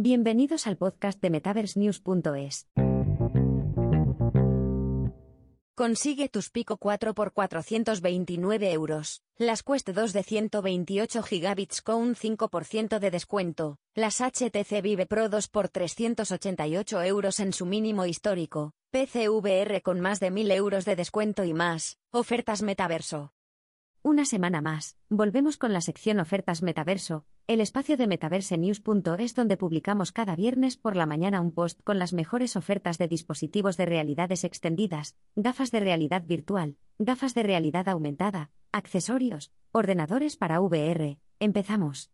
Bienvenidos al podcast de MetaverseNews.es. Consigue tus Pico 4 por 429 euros, las Quest 2 de 128 gigabits con un 5% de descuento, las HTC Vive Pro 2 por 388 euros en su mínimo histórico, PCVR con más de 1000 euros de descuento y más, ofertas metaverso. Una semana más, volvemos con la sección Ofertas Metaverso, el espacio de metaversenews.es donde publicamos cada viernes por la mañana un post con las mejores ofertas de dispositivos de realidades extendidas, gafas de realidad virtual, gafas de realidad aumentada, accesorios, ordenadores para VR. Empezamos.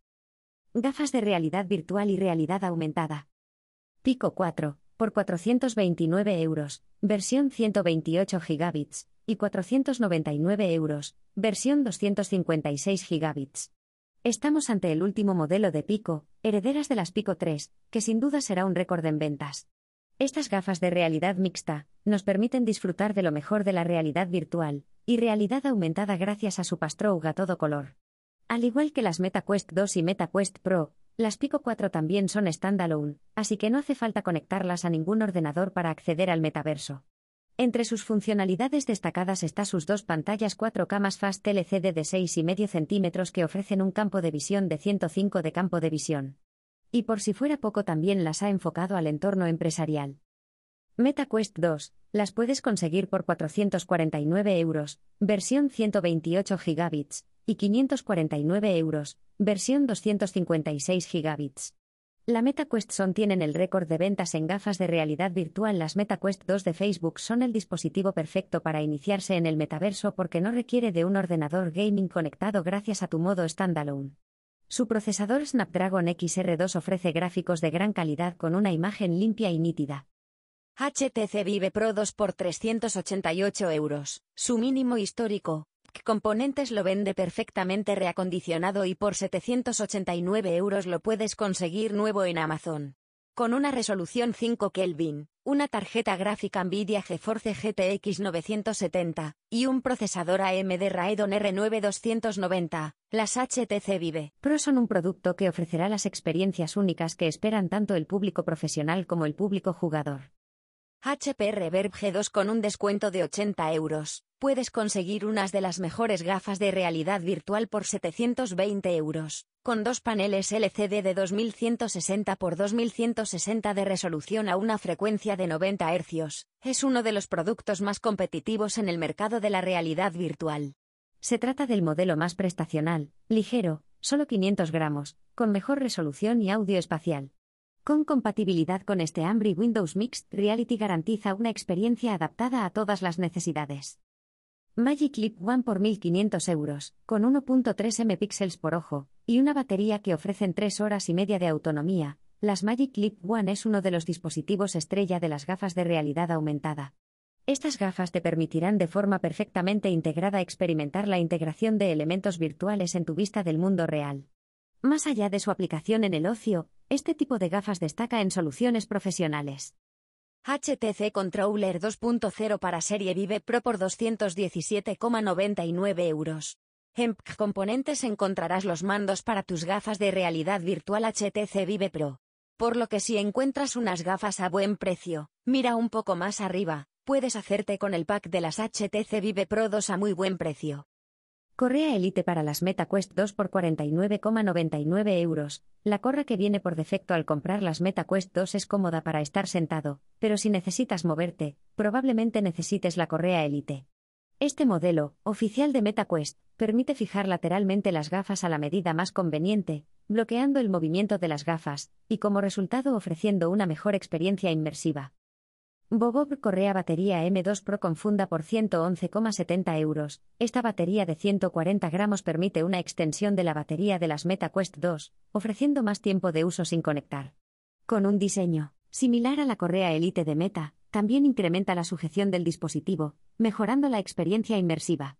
Gafas de realidad virtual y realidad aumentada. Pico 4, por 429 euros, versión 128 gigabits, y 499 euros, versión 256 gigabits. Estamos ante el último modelo de Pico, herederas de las Pico 3, que sin duda será un récord en ventas. Estas gafas de realidad mixta nos permiten disfrutar de lo mejor de la realidad virtual y realidad aumentada gracias a su Pastroug a todo color. Al igual que las MetaQuest 2 y MetaQuest Pro, las Pico 4 también son standalone, así que no hace falta conectarlas a ningún ordenador para acceder al metaverso. Entre sus funcionalidades destacadas está sus dos pantallas 4K más Fast LCD de 6,5 centímetros que ofrecen un campo de visión de 105 de campo de visión. Y por si fuera poco también las ha enfocado al entorno empresarial. MetaQuest 2, las puedes conseguir por 449 euros, versión 128 gigabits, y 549 euros, versión 256 gigabits. La MetaQuest Son tienen el récord de ventas en gafas de realidad virtual. Las MetaQuest 2 de Facebook son el dispositivo perfecto para iniciarse en el metaverso porque no requiere de un ordenador gaming conectado gracias a tu modo standalone. Su procesador Snapdragon XR2 ofrece gráficos de gran calidad con una imagen limpia y nítida. HTC Vive Pro 2 por 388 euros, su mínimo histórico, Componentes lo vende perfectamente reacondicionado y por 789 euros lo puedes conseguir nuevo en Amazon. Con una resolución 5 Kelvin, una tarjeta gráfica Nvidia GeForce GTX 970 y un procesador AMD Radeon R9 290, las HTC Vive Pro son un producto que ofrecerá las experiencias únicas que esperan tanto el público profesional como el público jugador. HP Reverb G2 con un descuento de 80 euros. Puedes conseguir unas de las mejores gafas de realidad virtual por 720 euros, con dos paneles LCD de 2160 x 2160 de resolución a una frecuencia de 90 Hz. Es uno de los productos más competitivos en el mercado de la realidad virtual. Se trata del modelo más prestacional, ligero, solo 500 gramos, con mejor resolución y audio espacial. Con compatibilidad con este Ambry Windows Mixed Reality garantiza una experiencia adaptada a todas las necesidades. Magic Leap One por 1.500 euros, con 1.3 MP por ojo, y una batería que ofrecen 3 horas y media de autonomía. Las Magic Leap One es uno de los dispositivos estrella de las gafas de realidad aumentada. Estas gafas te permitirán de forma perfectamente integrada experimentar la integración de elementos virtuales en tu vista del mundo real. Más allá de su aplicación en el ocio, este tipo de gafas destaca en soluciones profesionales. HTC Controller 2.0 para serie Vive Pro por 217,99 euros. En Componentes encontrarás los mandos para tus gafas de realidad virtual HTC Vive Pro. Por lo que si encuentras unas gafas a buen precio, mira un poco más arriba, puedes hacerte con el pack de las HTC Vive Pro 2 a muy buen precio. Correa Elite para las MetaQuest 2 por 49,99 euros. La corra que viene por defecto al comprar las MetaQuest 2 es cómoda para estar sentado, pero si necesitas moverte, probablemente necesites la correa Elite. Este modelo, oficial de MetaQuest, permite fijar lateralmente las gafas a la medida más conveniente, bloqueando el movimiento de las gafas, y como resultado ofreciendo una mejor experiencia inmersiva. Bobob Correa Batería M2 Pro con funda por 111,70 euros. Esta batería de 140 gramos permite una extensión de la batería de las MetaQuest 2, ofreciendo más tiempo de uso sin conectar. Con un diseño similar a la Correa Elite de Meta, también incrementa la sujeción del dispositivo, mejorando la experiencia inmersiva.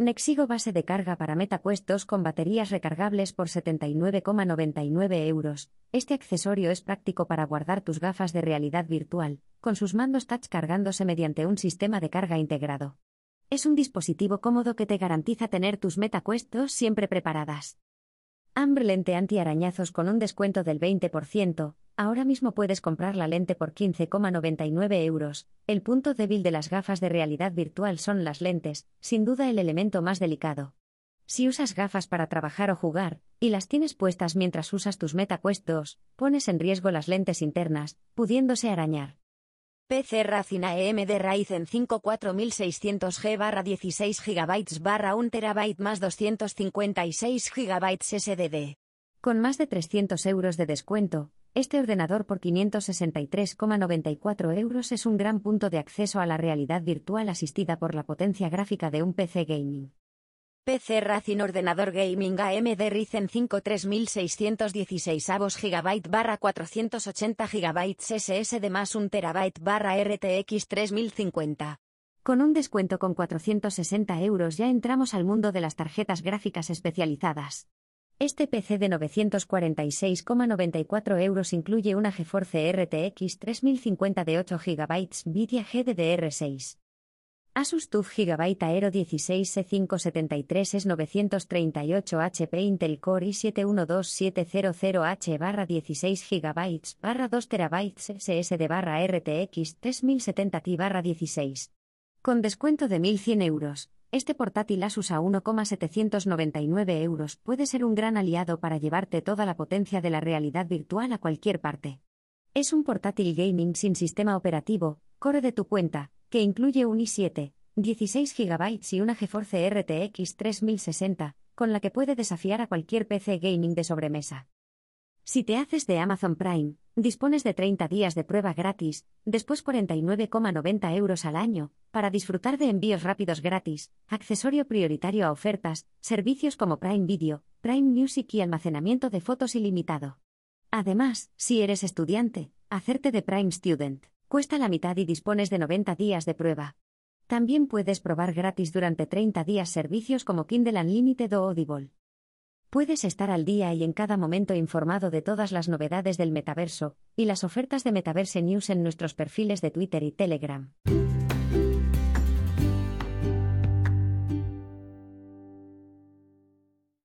Nexigo base de carga para MetaQuest 2 con baterías recargables por 79,99 euros. Este accesorio es práctico para guardar tus gafas de realidad virtual, con sus mandos touch cargándose mediante un sistema de carga integrado. Es un dispositivo cómodo que te garantiza tener tus MetaQuest 2 siempre preparadas. Amber lente anti-arañazos con un descuento del 20%. Ahora mismo puedes comprar la lente por 15,99 euros. El punto débil de las gafas de realidad virtual son las lentes, sin duda el elemento más delicado. Si usas gafas para trabajar o jugar, y las tienes puestas mientras usas tus MetaQuest 2, pones en riesgo las lentes internas, pudiéndose arañar. PC Racina EMD Ryzen 5 4600G barra 16 GB barra 1 TB más 256 GB SSD. Con más de 300 euros de descuento, este ordenador por 563,94 euros es un gran punto de acceso a la realidad virtual asistida por la potencia gráfica de un PC gaming. PC Racing Ordenador Gaming AMD Ryzen 5 3616 avos GB barra 480 GB SSD más 1 TB barra RTX 3050. Con un descuento con 460 euros ya entramos al mundo de las tarjetas gráficas especializadas. Este PC de 946,94 euros incluye una GeForce RTX 3050 de 8 GB Nvidia GDDR6. Asus TUF Gigabyte Aero 16 C573 es 938 HP Intel Core i7-12700H barra 16 GB barra 2 TB SSD barra RTX 3070 Ti barra 16. Con descuento de 1.100 euros, este portátil Asus a 1,799 euros puede ser un gran aliado para llevarte toda la potencia de la realidad virtual a cualquier parte. Es un portátil gaming sin sistema operativo, core de tu cuenta, que incluye un i7, 16 GB y una GeForce RTX 3060, con la que puede desafiar a cualquier PC gaming de sobremesa. Si te haces de Amazon Prime, dispones de 30 días de prueba gratis, después 49,90 euros al año, para disfrutar de envíos rápidos gratis, accesorio prioritario a ofertas, servicios como Prime Video, Prime Music y almacenamiento de fotos ilimitado. Además, si eres estudiante, hacerte de Prime Student. Cuesta la mitad y dispones de 90 días de prueba. También puedes probar gratis durante 30 días servicios como Kindle Unlimited o Audible. Puedes estar al día y en cada momento informado de todas las novedades del metaverso y las ofertas de Metaverse News en nuestros perfiles de Twitter y Telegram.